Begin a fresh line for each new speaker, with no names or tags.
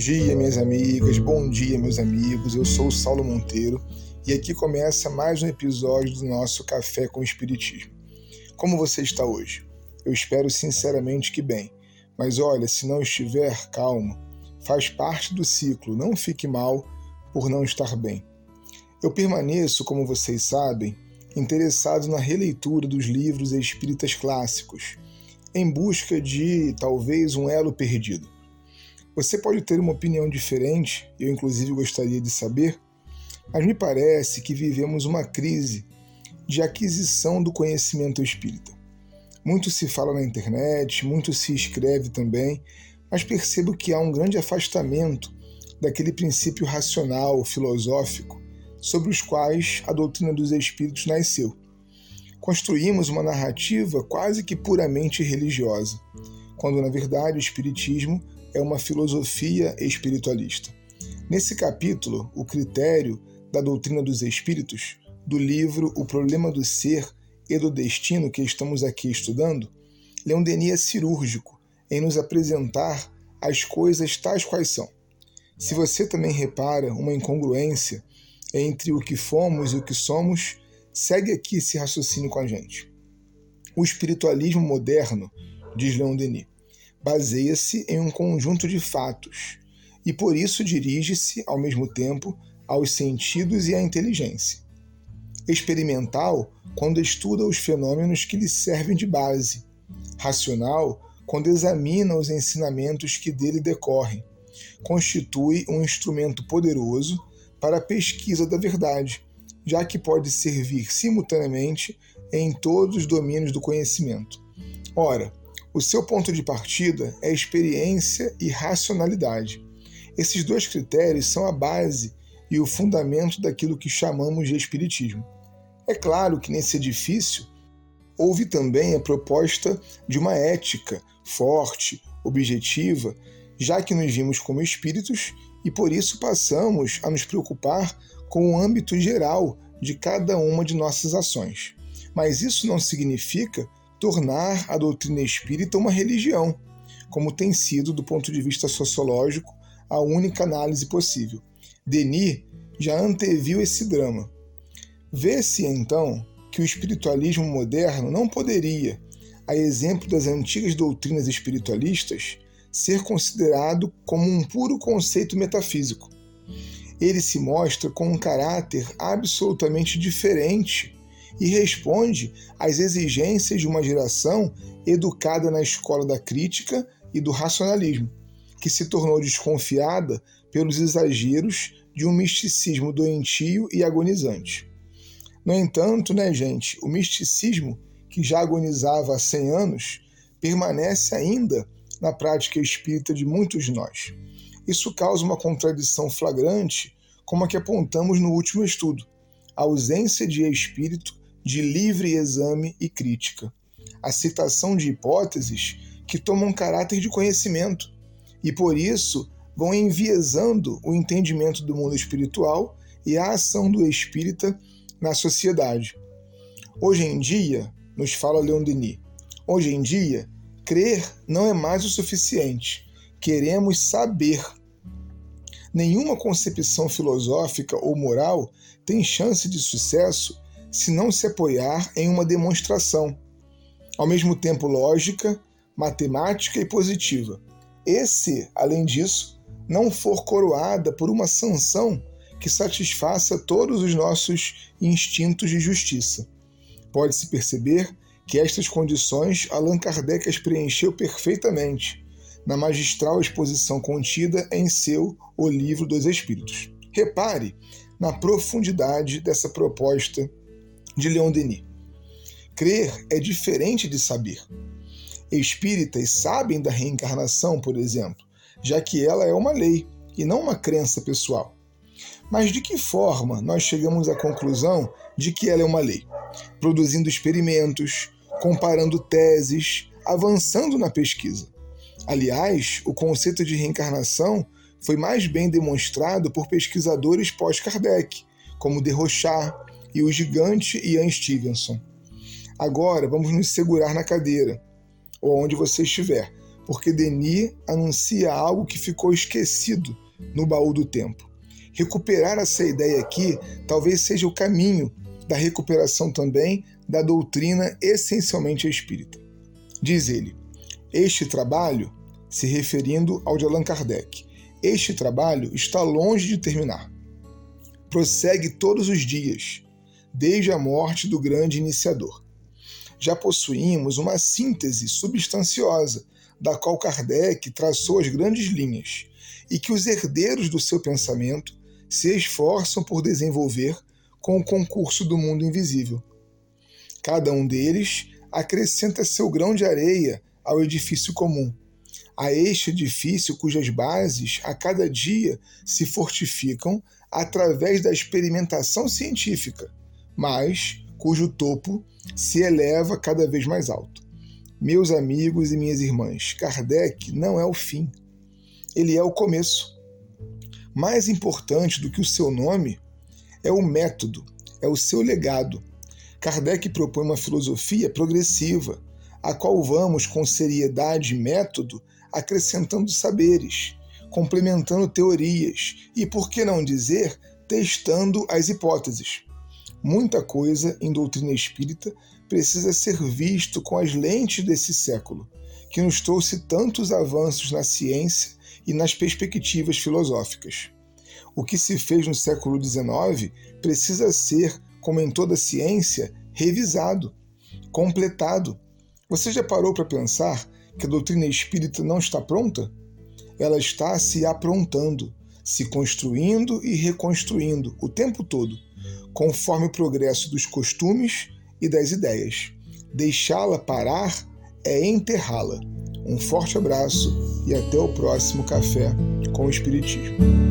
dia, minhas amigas, bom dia, meus amigos. Eu sou o Saulo Monteiro e aqui começa mais um episódio do nosso Café com Espiritismo. Como você está hoje? Eu espero sinceramente que bem, mas olha, se não estiver, calma, faz parte do ciclo, não fique mal por não estar bem. Eu permaneço, como vocês sabem, interessado na releitura dos livros espíritas clássicos, em busca de talvez um elo perdido você pode ter uma opinião diferente, eu inclusive gostaria de saber, mas me parece que vivemos uma crise de aquisição do conhecimento espírita. Muito se fala na internet, muito se escreve também, mas percebo que há um grande afastamento daquele princípio racional, filosófico, sobre os quais a doutrina dos espíritos nasceu. Construímos uma narrativa quase que puramente religiosa, quando na verdade o espiritismo é uma filosofia espiritualista. Nesse capítulo, o critério da doutrina dos espíritos, do livro O Problema do Ser e do Destino que estamos aqui estudando, Leon Denis é cirúrgico em nos apresentar as coisas tais quais são. Se você também repara uma incongruência entre o que fomos e o que somos, segue aqui esse raciocínio com a gente. O espiritualismo moderno, diz Leon Denis, baseia-se em um conjunto de fatos e por isso dirige-se, ao mesmo tempo, aos sentidos e à inteligência. Experimental, quando estuda os fenômenos que lhe servem de base. Racional, quando examina os ensinamentos que dele decorrem. Constitui um instrumento poderoso para a pesquisa da verdade, já que pode servir simultaneamente em todos os domínios do conhecimento. Ora, o seu ponto de partida é experiência e racionalidade. Esses dois critérios são a base e o fundamento daquilo que chamamos de Espiritismo. É claro que nesse edifício houve também a proposta de uma ética forte, objetiva, já que nos vimos como espíritos e por isso passamos a nos preocupar com o âmbito geral de cada uma de nossas ações. Mas isso não significa tornar a doutrina espírita uma religião, como tem sido, do ponto de vista sociológico, a única análise possível. Denis já anteviu esse drama. Vê-se, então, que o espiritualismo moderno não poderia, a exemplo das antigas doutrinas espiritualistas, ser considerado como um puro conceito metafísico. Ele se mostra com um caráter absolutamente diferente e responde às exigências de uma geração educada na escola da crítica e do racionalismo, que se tornou desconfiada pelos exageros de um misticismo doentio e agonizante. No entanto, né, gente, o misticismo, que já agonizava há 100 anos, permanece ainda na prática espírita de muitos de nós. Isso causa uma contradição flagrante, como a que apontamos no último estudo, a ausência de espírito de livre exame e crítica, a citação de hipóteses que tomam caráter de conhecimento e, por isso, vão enviesando o entendimento do mundo espiritual e a ação do espírita na sociedade. Hoje em dia, nos fala Leon Denis, hoje em dia, crer não é mais o suficiente. Queremos saber. Nenhuma concepção filosófica ou moral tem chance de sucesso se não se apoiar em uma demonstração, ao mesmo tempo lógica, matemática e positiva. E se, além disso, não for coroada por uma sanção que satisfaça todos os nossos instintos de justiça. Pode-se perceber que estas condições Allan Kardec as preencheu perfeitamente na magistral exposição contida em seu O Livro dos Espíritos. Repare na profundidade dessa proposta de Leon Denis. Crer é diferente de saber. Espíritas sabem da reencarnação, por exemplo, já que ela é uma lei e não uma crença pessoal. Mas de que forma nós chegamos à conclusão de que ela é uma lei? Produzindo experimentos, comparando teses, avançando na pesquisa. Aliás, o conceito de reencarnação foi mais bem demonstrado por pesquisadores pós-Kardec, como de Rochard, e o gigante Ian Stevenson. Agora vamos nos segurar na cadeira, ou onde você estiver, porque Denis anuncia algo que ficou esquecido no baú do tempo. Recuperar essa ideia aqui talvez seja o caminho da recuperação também da doutrina essencialmente espírita. Diz ele: Este trabalho, se referindo ao de Allan Kardec, este trabalho está longe de terminar. Prossegue todos os dias, desde a morte do grande iniciador. Já possuímos uma síntese substanciosa, da qual Kardec traçou as grandes linhas, e que os herdeiros do seu pensamento se esforçam por desenvolver com o concurso do mundo invisível. Cada um deles acrescenta seu grão de areia ao edifício comum, a este edifício cujas bases a cada dia se fortificam através da experimentação científica, mas cujo topo se eleva cada vez mais alto. Meus amigos e minhas irmãs, Kardec não é o fim, ele é o começo. Mais importante do que o seu nome é o método, é o seu legado. Kardec propõe uma filosofia progressiva, a qual vamos com seriedade e método acrescentando saberes, complementando teorias e, por que não dizer, testando as hipóteses. Muita coisa em doutrina espírita precisa ser visto com as lentes desse século, que nos trouxe tantos avanços na ciência e nas perspectivas filosóficas. O que se fez no século XIX precisa ser, como em toda ciência, revisado, completado. Você já parou para pensar que a doutrina espírita não está pronta? Ela está se aprontando, se construindo e reconstruindo o tempo todo, conforme o progresso dos costumes e das ideias. Deixá-la parar é enterrá-la. Um forte abraço e até o próximo Café com o Espiritismo.